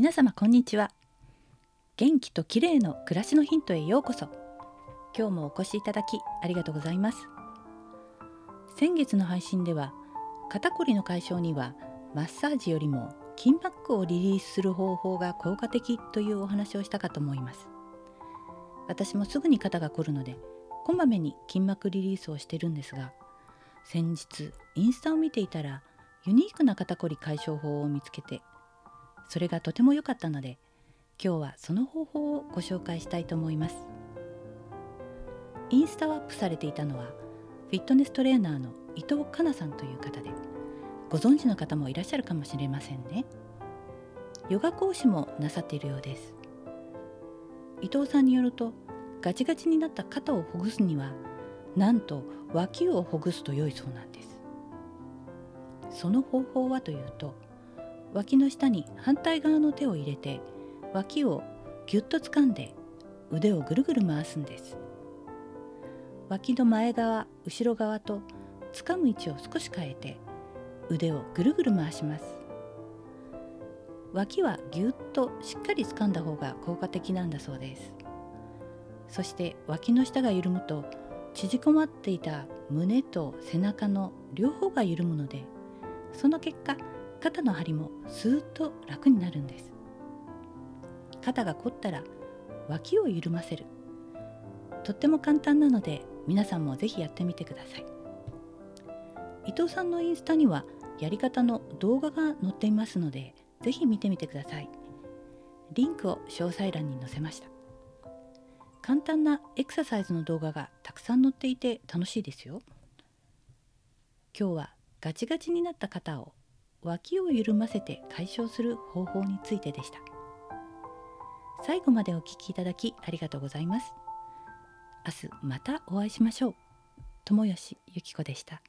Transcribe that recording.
皆様こんにちは。元気と綺麗の暮らしのヒントへようこそ。今日もお越しいただきありがとうございます。先月の配信では肩こりの解消にはマッサージよりも筋膜をリリースする方法が効果的というお話をしたかと思います。私もすぐに肩が凝るのでこまめに筋膜リリースをしてるんですが先日インスタを見ていたらユニークな肩こり解消法を見つけてそれがとても良かったので今日はその方法をご紹介したいと思います。インスタをアップされていたのはフィットネストレーナーの伊藤かなさんという方でご存知の方もいらっしゃるかもしれませんね。ヨガ講師もなさっているようです。伊藤さんによるとガチガチになった肩をほぐすにはなんと脇をほぐすと良いそうなんです。その方法はというと脇の下に反対側の手を入れて脇をぎゅっと掴んで腕をぐるぐる回すんです。脇の前側後ろ側と掴む位置を少し変えて腕をぐるぐる回します。脇はぎゅっとしっかり掴んだ方が効果的なんだそうです。そして脇の下が緩むと縮こまっていた胸と背中の両方が緩むのでその結果肩の張りもスーッと楽になるんです。肩が凝ったら脇を緩ませる。とっても簡単なので皆さんもぜひやってみてください。伊藤さんのインスタにはやり方の動画が載っていますのでぜひ見てみてください。リンクを詳細欄に載せました。簡単なエクササイズの動画がたくさん載っていて楽しいですよ。今日はガチガチになった肩を脇を緩ませて解消する方法についてでした。最後までお聞きいただきありがとうございます。明日またお会いしましょう。友吉ゆき子でした。